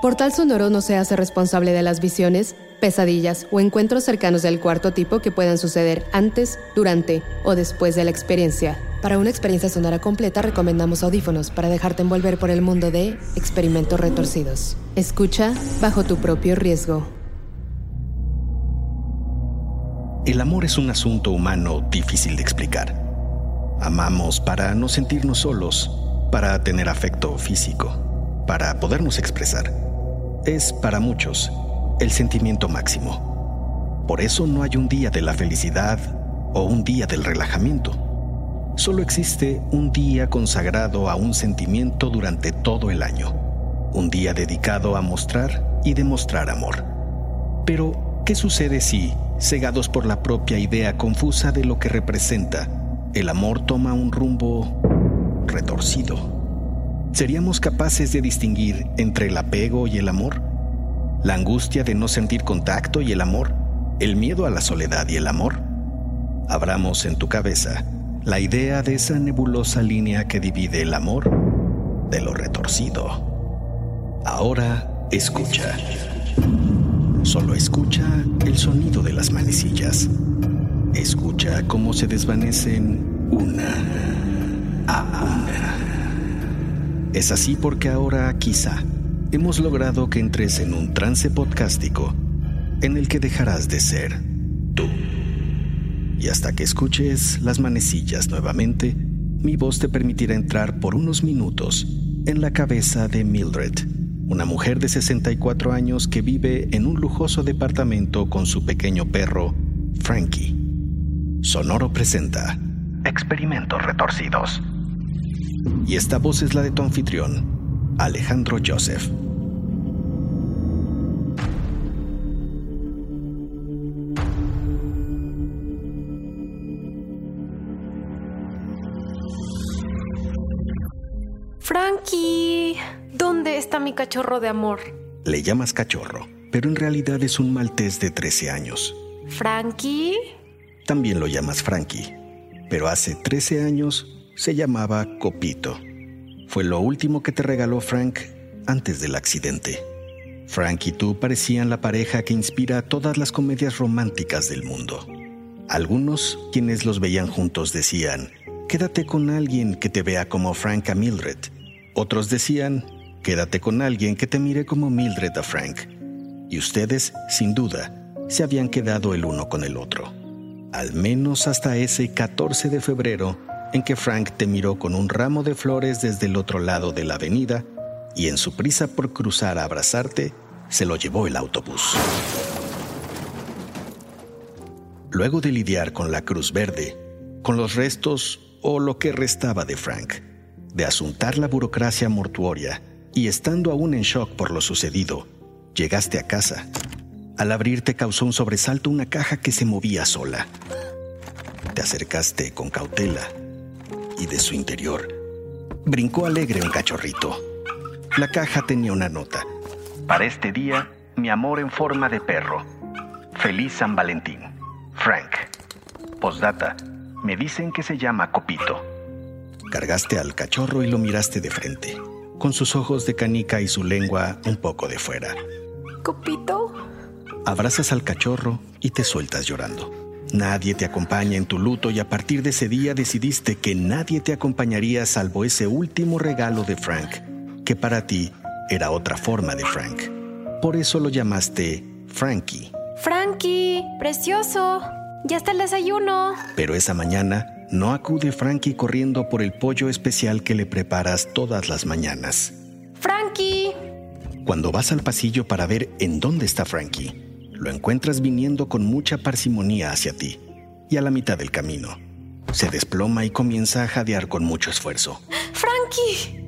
Portal Sonoro no se hace responsable de las visiones, pesadillas o encuentros cercanos del cuarto tipo que puedan suceder antes, durante o después de la experiencia. Para una experiencia sonora completa recomendamos audífonos para dejarte envolver por el mundo de experimentos retorcidos. Escucha bajo tu propio riesgo. El amor es un asunto humano difícil de explicar. Amamos para no sentirnos solos, para tener afecto físico, para podernos expresar es para muchos el sentimiento máximo. Por eso no hay un día de la felicidad o un día del relajamiento. Solo existe un día consagrado a un sentimiento durante todo el año. Un día dedicado a mostrar y demostrar amor. Pero, ¿qué sucede si, cegados por la propia idea confusa de lo que representa, el amor toma un rumbo retorcido? ¿Seríamos capaces de distinguir entre el apego y el amor? ¿La angustia de no sentir contacto y el amor? ¿El miedo a la soledad y el amor? Abramos en tu cabeza la idea de esa nebulosa línea que divide el amor de lo retorcido. Ahora escucha. Solo escucha el sonido de las manecillas. Escucha cómo se desvanecen una a una. Es así porque ahora quizá hemos logrado que entres en un trance podcástico en el que dejarás de ser tú. Y hasta que escuches las manecillas nuevamente, mi voz te permitirá entrar por unos minutos en la cabeza de Mildred, una mujer de 64 años que vive en un lujoso departamento con su pequeño perro, Frankie. Sonoro presenta Experimentos Retorcidos y esta voz es la de tu anfitrión, Alejandro Joseph. Frankie, ¿dónde está mi cachorro de amor? Le llamas cachorro, pero en realidad es un maltés de 13 años. ¿Frankie? También lo llamas Frankie, pero hace 13 años se llamaba Copito. Fue lo último que te regaló Frank antes del accidente. Frank y tú parecían la pareja que inspira todas las comedias románticas del mundo. Algunos, quienes los veían juntos, decían, quédate con alguien que te vea como Frank a Mildred. Otros decían, quédate con alguien que te mire como Mildred a Frank. Y ustedes, sin duda, se habían quedado el uno con el otro. Al menos hasta ese 14 de febrero en que Frank te miró con un ramo de flores desde el otro lado de la avenida y en su prisa por cruzar a abrazarte, se lo llevó el autobús. Luego de lidiar con la Cruz Verde, con los restos o lo que restaba de Frank, de asuntar la burocracia mortuoria y estando aún en shock por lo sucedido, llegaste a casa. Al abrirte causó un sobresalto una caja que se movía sola. Te acercaste con cautela y de su interior brincó alegre un cachorrito. La caja tenía una nota. Para este día, mi amor en forma de perro. Feliz San Valentín. Frank. Postdata. Me dicen que se llama Copito. Cargaste al cachorro y lo miraste de frente, con sus ojos de canica y su lengua un poco de fuera. ¿Copito? Abrazas al cachorro y te sueltas llorando. Nadie te acompaña en tu luto y a partir de ese día decidiste que nadie te acompañaría salvo ese último regalo de Frank, que para ti era otra forma de Frank. Por eso lo llamaste Frankie. Frankie, precioso. Ya está el desayuno. Pero esa mañana no acude Frankie corriendo por el pollo especial que le preparas todas las mañanas. Frankie. Cuando vas al pasillo para ver en dónde está Frankie, lo encuentras viniendo con mucha parsimonía hacia ti. Y a la mitad del camino, se desploma y comienza a jadear con mucho esfuerzo. Frankie.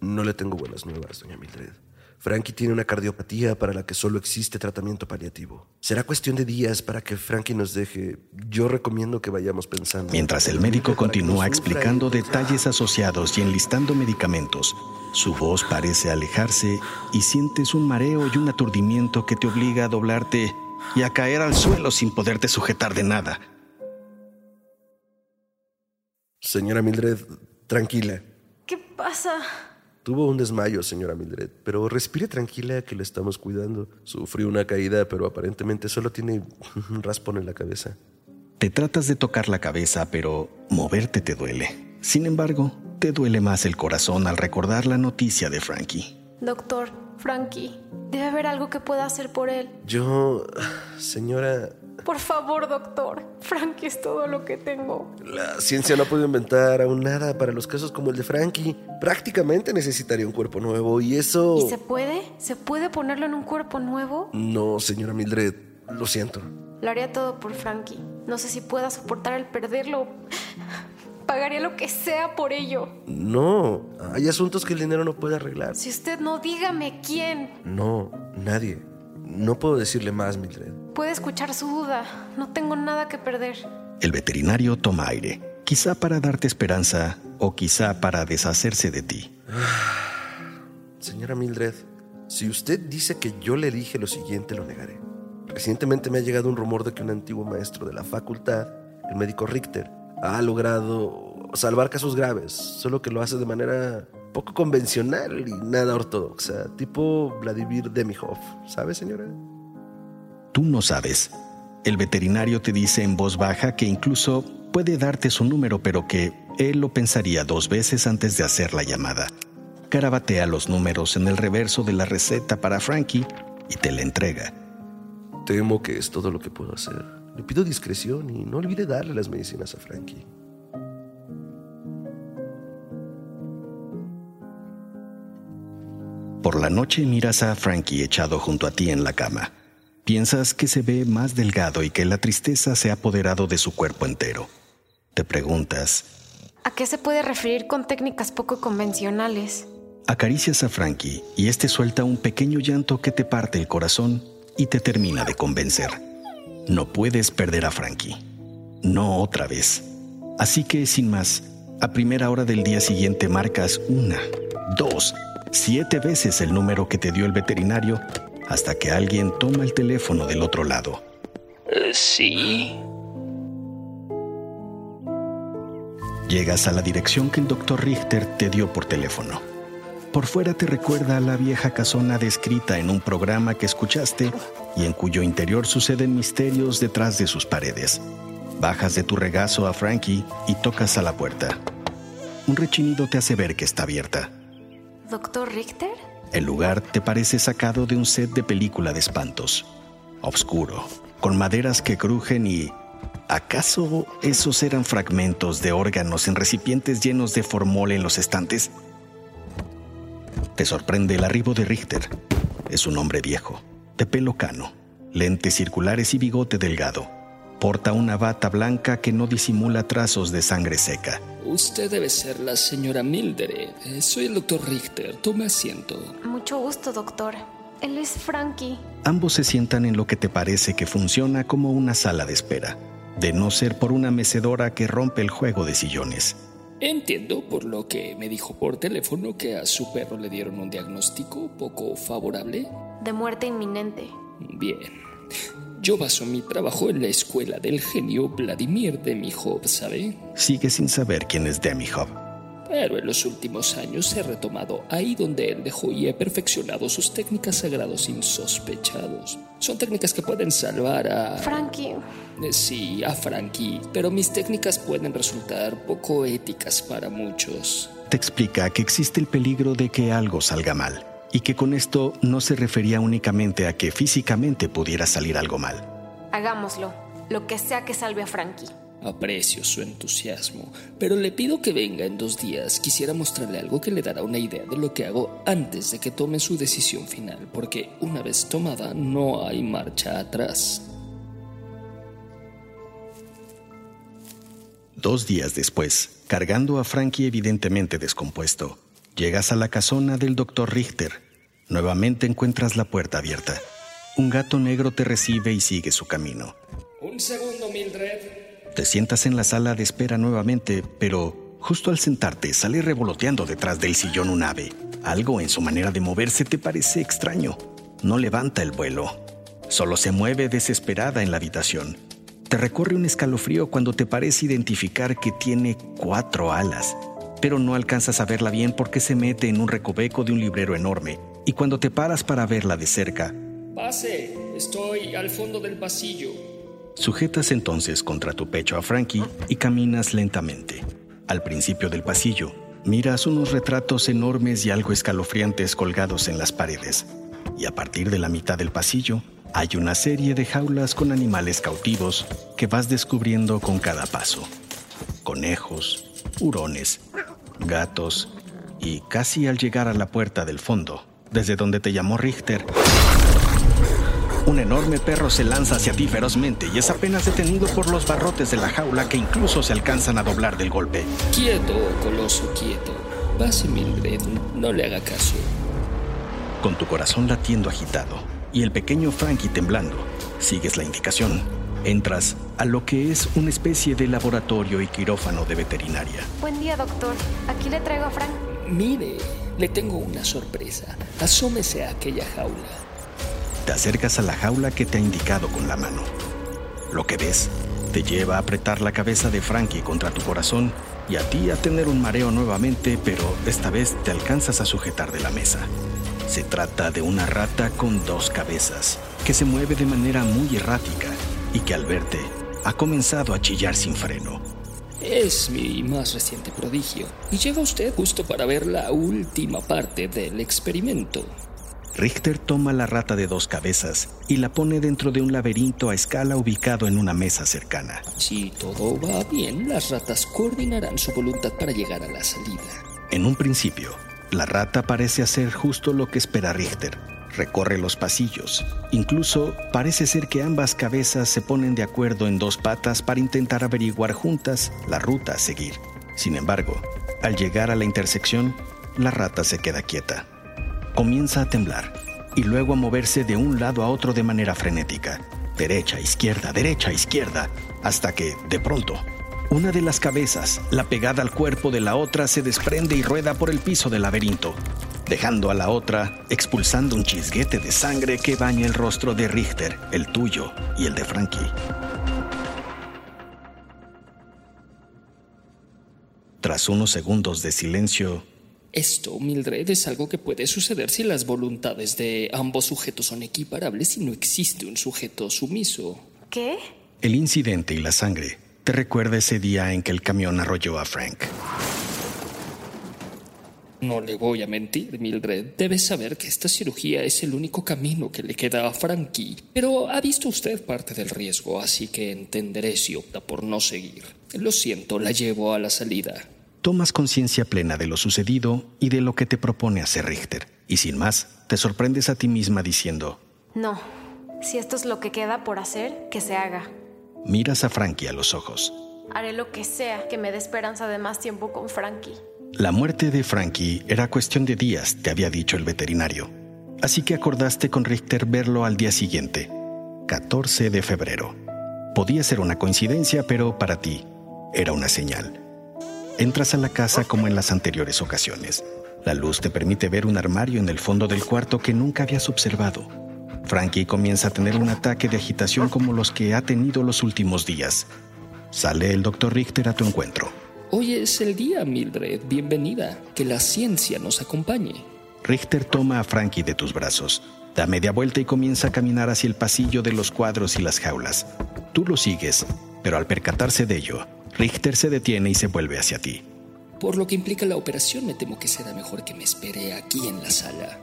No le tengo buenas nuevas, doña Mildred. Frankie tiene una cardiopatía para la que solo existe tratamiento paliativo. Será cuestión de días para que Frankie nos deje. Yo recomiendo que vayamos pensando. Mientras el médico continúa explicando detalles asociados y enlistando medicamentos, su voz parece alejarse y sientes un mareo y un aturdimiento que te obliga a doblarte y a caer al suelo sin poderte sujetar de nada. Señora Mildred, tranquila. ¿Qué pasa? Tuvo un desmayo, señora Mildred, pero respire tranquila que le estamos cuidando. Sufrió una caída, pero aparentemente solo tiene un raspón en la cabeza. Te tratas de tocar la cabeza, pero moverte te duele. Sin embargo, te duele más el corazón al recordar la noticia de Frankie. Doctor, Frankie, debe haber algo que pueda hacer por él. Yo, señora, Por favor, doctor. Frankie es todo lo que tengo. la ciencia no ha podido inventar aún nada para los casos como el de Frankie. Prácticamente necesitaría un cuerpo nuevo y eso... ¿Y se puede? ¿Se puede ponerlo en un cuerpo nuevo? No, señora Mildred, lo siento. Lo haría todo por Frankie. No sé si pueda soportar el perderlo. Pagaría lo que sea por ello. No, hay asuntos que el dinero no puede arreglar. Si usted no, dígame quién. No, nadie. No puedo decirle más, Mildred. Puede escuchar su duda. No tengo nada que perder. El veterinario toma aire, quizá para darte esperanza o quizá para deshacerse de ti. Señora Mildred, si usted dice que yo le dije lo siguiente, lo negaré. Recientemente me ha llegado un rumor de que un antiguo maestro de la facultad, el médico Richter, ha logrado salvar casos graves, solo que lo hace de manera poco convencional y nada ortodoxa, tipo Vladimir Demihov. ¿Sabe, señora? Tú no sabes. El veterinario te dice en voz baja que incluso puede darte su número, pero que él lo pensaría dos veces antes de hacer la llamada. Carabatea los números en el reverso de la receta para Frankie y te la entrega. Temo que es todo lo que puedo hacer. Le pido discreción y no olvide darle las medicinas a Frankie. Por la noche miras a Frankie echado junto a ti en la cama. Piensas que se ve más delgado y que la tristeza se ha apoderado de su cuerpo entero. Te preguntas, ¿A qué se puede referir con técnicas poco convencionales? acaricias a Frankie y este suelta un pequeño llanto que te parte el corazón y te termina de convencer. No puedes perder a Frankie. No otra vez. Así que, sin más, a primera hora del día siguiente marcas una, dos, siete veces el número que te dio el veterinario hasta que alguien toma el teléfono del otro lado. Sí. Llegas a la dirección que el doctor Richter te dio por teléfono. Por fuera te recuerda a la vieja casona descrita en un programa que escuchaste y en cuyo interior suceden misterios detrás de sus paredes. Bajas de tu regazo a Frankie y tocas a la puerta. Un rechinido te hace ver que está abierta. ¿Doctor Richter? El lugar te parece sacado de un set de película de espantos. Oscuro, con maderas que crujen y... ¿Acaso esos eran fragmentos de órganos en recipientes llenos de formol en los estantes? Te sorprende el arribo de Richter. Es un hombre viejo, de pelo cano, lentes circulares y bigote delgado. Porta una bata blanca que no disimula trazos de sangre seca. Usted debe ser la señora Mildred. Eh, Soy el doctor Richter. Tome asiento. Mucho gusto, doctor. Él es Frankie. Ambos se sientan en lo que te parece que funciona como una sala de espera, de no ser por una mecedora que rompe el juego de sillones. Entiendo por lo que me dijo por teléfono que a su perro le dieron un diagnóstico poco favorable. De muerte inminente. Bien. Yo baso mi trabajo en la escuela del genio Vladimir Demihov, ¿sabe? Sigue sin saber quién es Demihov. pero en los últimos años he retomado ahí donde él dejó y he perfeccionado sus técnicas sagrados insospechados. Son técnicas que pueden salvar a... Frankie. Eh, Sí, a Frankie, pero mis técnicas pueden resultar poco éticas para muchos. Te explica que existe el peligro de que algo salga mal y que con esto no se refería únicamente a que físicamente pudiera salir algo mal. Hagámoslo. Lo que sea que salve a Frankie. Aprecio su entusiasmo, pero le pido que venga en dos días. Quisiera mostrarle algo que le dará una idea de lo que hago antes de que tome su decisión final, porque una vez tomada no hay marcha atrás. Dos días después, cargando a Frankie evidentemente descompuesto, llegas a la casona del doctor Richter. Nuevamente encuentras la puerta abierta. Un gato negro te recibe y sigue su camino. Un segundo, Mildred. Te sientas en la sala de espera nuevamente, pero justo al sentarte sale revoloteando detrás del sillón un ave. Algo en su manera de moverse te parece extraño. No levanta el vuelo. Solo se mueve desesperada en la habitación. Te recorre un escalofrío cuando te parece identificar que tiene cuatro alas, pero no alcanzas a verla bien porque se mete en un recoveco de un librero enorme, y cuando te paras para verla de cerca, Pase, estoy al fondo del pasillo. Sujetas entonces contra tu pecho a Frankie y caminas lentamente. Al principio del pasillo, miras unos retratos enormes y algo escalofriantes colgados en las paredes. Y a partir de la mitad del pasillo, hay una serie de jaulas con animales cautivos que vas descubriendo con cada paso. Conejos, hurones, gatos y casi al llegar a la puerta del fondo, desde donde te llamó Richter, un enorme perro se lanza hacia ti ferozmente y es apenas detenido por los barrotes de la jaula que incluso se alcanzan a doblar del golpe. Quieto, coloso, quieto. Pase, Mildred, no le haga caso. Con tu corazón latiendo agitado y el pequeño Frankie temblando, sigues la indicación. Entras a lo que es una especie de laboratorio y quirófano de veterinaria. Buen día, doctor. Aquí le traigo a Frank. Mire, le tengo una sorpresa. Asómese a aquella jaula. Te acercas a la jaula que te ha indicado con la mano. Lo que ves te lleva a apretar la cabeza de Frankie contra tu corazón y a ti a tener un mareo nuevamente, pero esta vez te alcanzas a sujetar de la mesa. Se trata de una rata con dos cabezas, que se mueve de manera muy errática y que al verte ha comenzado a chillar sin freno. Es mi más reciente prodigio. Y llega usted justo para ver la última parte del experimento. Richter toma la rata de dos cabezas y la pone dentro de un laberinto a escala ubicado en una mesa cercana. Si todo va bien, las ratas coordinarán su voluntad para llegar a la salida. En un principio, la rata parece hacer justo lo que espera Richter. Recorre los pasillos. Incluso parece ser que ambas cabezas se ponen de acuerdo en dos patas para intentar averiguar juntas la ruta a seguir. Sin embargo, al llegar a la intersección, la rata se queda quieta. Comienza a temblar y luego a moverse de un lado a otro de manera frenética. Derecha, izquierda, derecha, izquierda, hasta que, de pronto, una de las cabezas, la pegada al cuerpo de la otra, se desprende y rueda por el piso del laberinto, dejando a la otra expulsando un chisguete de sangre que baña el rostro de Richter, el tuyo y el de Frankie. Tras unos segundos de silencio, Esto, Mildred, es algo que puede suceder si las voluntades de ambos sujetos son equiparables y no existe un sujeto sumiso. ¿Qué? el incidente y la sangre te recuerda ese día en que el camión arrolló a Frank. No le voy a mentir, Mildred. Debes saber que esta cirugía es el único camino que le queda a Frankie. Pero ha visto usted parte del riesgo, así que entenderé si opta por no seguir. Lo siento, la llevo a la salida. Tomas conciencia plena de lo sucedido y de lo que te propone hacer Richter. Y sin más, te sorprendes a ti misma diciendo, No. Si esto es lo que queda por hacer, que se haga. miras a Frankie a los ojos. Haré lo que sea que me dé esperanza de más tiempo con Frankie. La muerte de Frankie era cuestión de días, te había dicho el veterinario. Así que acordaste con Richter verlo al día siguiente, 14 de febrero. Podía ser una coincidencia, pero para ti era una señal. Entras a la casa como en las anteriores ocasiones. La luz te permite ver un armario en el fondo del cuarto que nunca habías observado. Frankie comienza a tener un ataque de agitación como los que ha tenido los últimos días. Sale el doctor Richter a tu encuentro. Hoy es el día, Mildred. Bienvenida. Que la ciencia nos acompañe. Richter toma a Frankie de tus brazos, da media vuelta y comienza a caminar hacia el pasillo de los cuadros y las jaulas. Tú lo sigues, pero al percatarse de ello, Richter se detiene y se vuelve hacia ti. Por lo que implica la operación, me temo que será mejor que me espere aquí en la sala.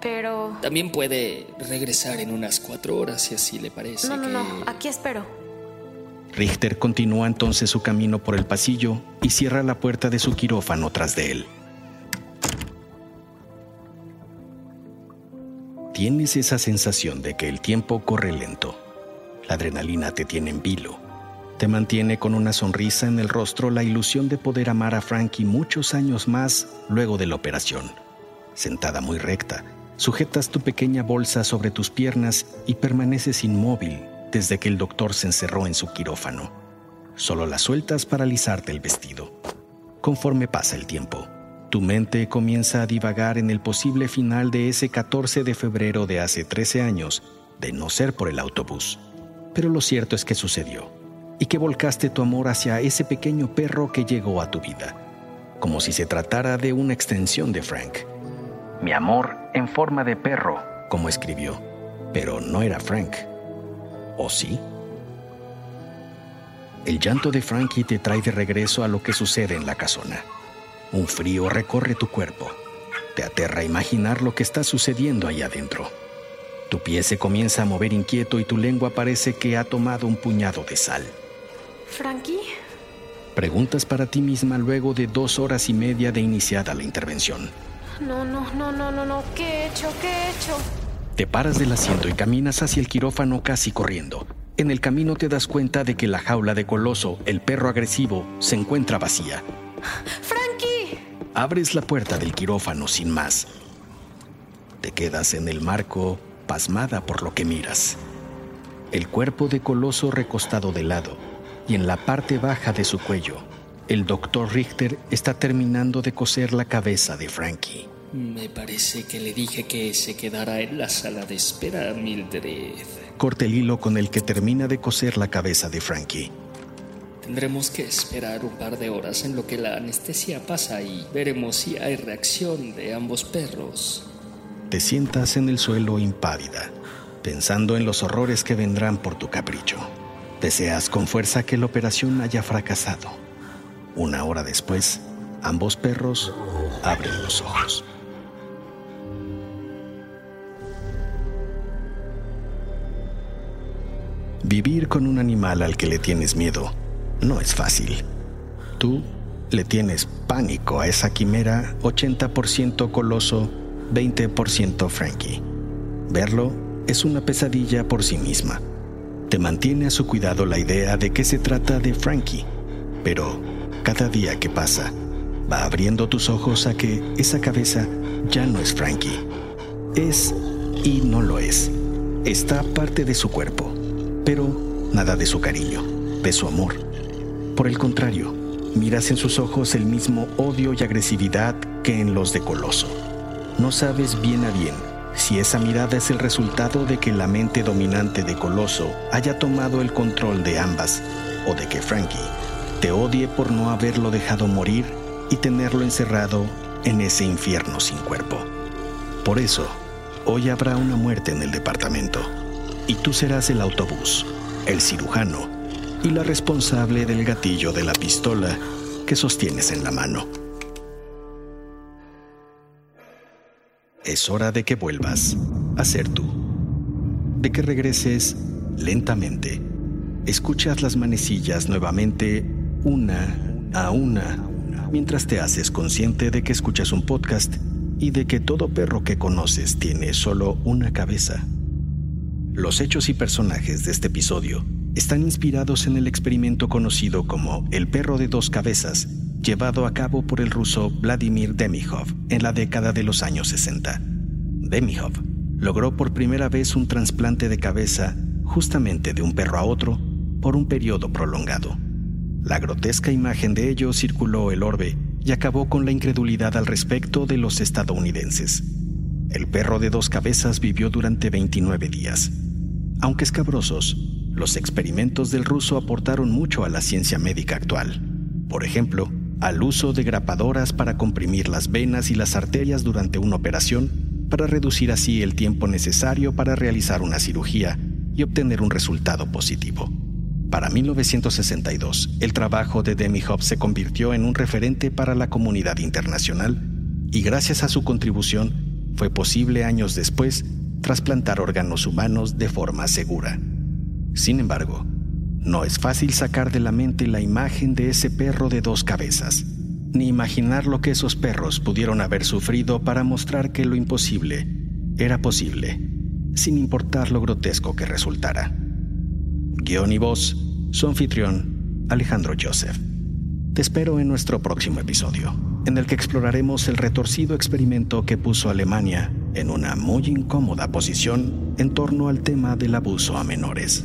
Pero... También puede regresar en unas cuatro horas si así le parece. No, no, que... no, aquí espero. Richter continúa entonces su camino por el pasillo y cierra la puerta de su quirófano tras de él. Tienes esa sensación de que el tiempo corre lento. La adrenalina te tiene en vilo. Te mantiene con una sonrisa en el rostro la ilusión de poder amar a Frankie muchos años más luego de la operación. Sentada muy recta, sujetas tu pequeña bolsa sobre tus piernas y permaneces inmóvil desde que el doctor se encerró en su quirófano. Solo la sueltas para alisarte el vestido. Conforme pasa el tiempo, tu mente comienza a divagar en el posible final de ese 14 de febrero de hace 13 años, de no ser por el autobús. Pero lo cierto es que sucedió, y que volcaste tu amor hacia ese pequeño perro que llegó a tu vida, como si se tratara de una extensión de Frank. Mi amor en forma de perro, como escribió, pero no era Frank. ¿O sí? El llanto de Frankie te trae de regreso a lo que sucede en la casona. Un frío recorre tu cuerpo. Te aterra imaginar lo que está sucediendo ahí adentro. Tu pie se comienza a mover inquieto y tu lengua parece que ha tomado un puñado de sal. ¿Frankie? Preguntas para ti misma luego de dos horas y media de iniciada la intervención. No, no, no, no, no, no. ¿Qué he hecho? ¿Qué he hecho? Te paras del asiento y caminas hacia el quirófano casi corriendo. En el camino te das cuenta de que la jaula de Coloso, el perro agresivo, se encuentra vacía. ¡Frankie! Abres la puerta del quirófano sin más. Te quedas en el marco, pasmada por lo que miras. El cuerpo de Coloso recostado de lado y en la parte baja de su cuello, el doctor Richter está terminando de coser la cabeza de Frankie. Me parece que le dije que se quedara en la sala de espera, Mildred. Corta el hilo con el que termina de coser la cabeza de Frankie. Tendremos que esperar un par de horas en lo que la anestesia pasa y veremos si hay reacción de ambos perros. Te sientas en el suelo impávida, pensando en los horrores que vendrán por tu capricho. Deseas con fuerza que la operación haya fracasado. Una hora después, ambos perros abren los ojos. Vivir con un animal al que le tienes miedo no es fácil. Tú le tienes pánico a esa quimera 80% coloso, 20% Frankie. Verlo es una pesadilla por sí misma. Te mantiene a su cuidado la idea de que se trata de Frankie, pero cada día que pasa, va abriendo tus ojos a que esa cabeza ya no es Frankie. Es y no lo es. Está parte de su cuerpo, pero nada de su cariño, de su amor. Por el contrario, miras en sus ojos el mismo odio y agresividad que en los de Coloso. No sabes bien a bien si esa mirada es el resultado de que la mente dominante de Coloso haya tomado el control de ambas o de que Frankie te odie por no haberlo dejado morir y tenerlo encerrado en ese infierno sin cuerpo. Por eso, hoy habrá una muerte en el departamento y tú serás el autobús, el cirujano y la responsable del gatillo de la pistola que sostienes en la mano. Es hora de que vuelvas a ser tú, de que regreses lentamente. Escuchas las manecillas nuevamente una a una mientras te haces consciente de que escuchas un podcast y de que todo perro que conoces tiene solo una cabeza. Los hechos y personajes de este episodio están inspirados en el experimento conocido como el perro de dos cabezas, llevado a cabo por el ruso Vladimir Demihov en la década de los años 60. Demihov logró por primera vez un trasplante de cabeza justamente de un perro a otro por un periodo prolongado. La grotesca imagen de ello circuló el orbe y acabó con la incredulidad al respecto de los estadounidenses. El perro de dos cabezas vivió durante 29 días. Aunque escabrosos, los experimentos del ruso aportaron mucho a la ciencia médica actual. Por ejemplo, al uso de grapadoras para comprimir las venas y las arterias durante una operación, para reducir así el tiempo necesario para realizar una cirugía y obtener un resultado positivo. Para 1962, el trabajo de Demi Hobbs se convirtió en un referente para la comunidad internacional y gracias a su contribución fue posible años después trasplantar órganos humanos de forma segura. Sin embargo, no es fácil sacar de la mente la imagen de ese perro de dos cabezas, ni imaginar lo que esos perros pudieron haber sufrido para mostrar que lo imposible era posible, sin importar lo grotesco que resultara. Guión y voz, su anfitrión, Alejandro Joseph. Te espero en nuestro próximo episodio, en el que exploraremos el retorcido experimento que puso Alemania en una muy incómoda posición en torno al tema del abuso a menores.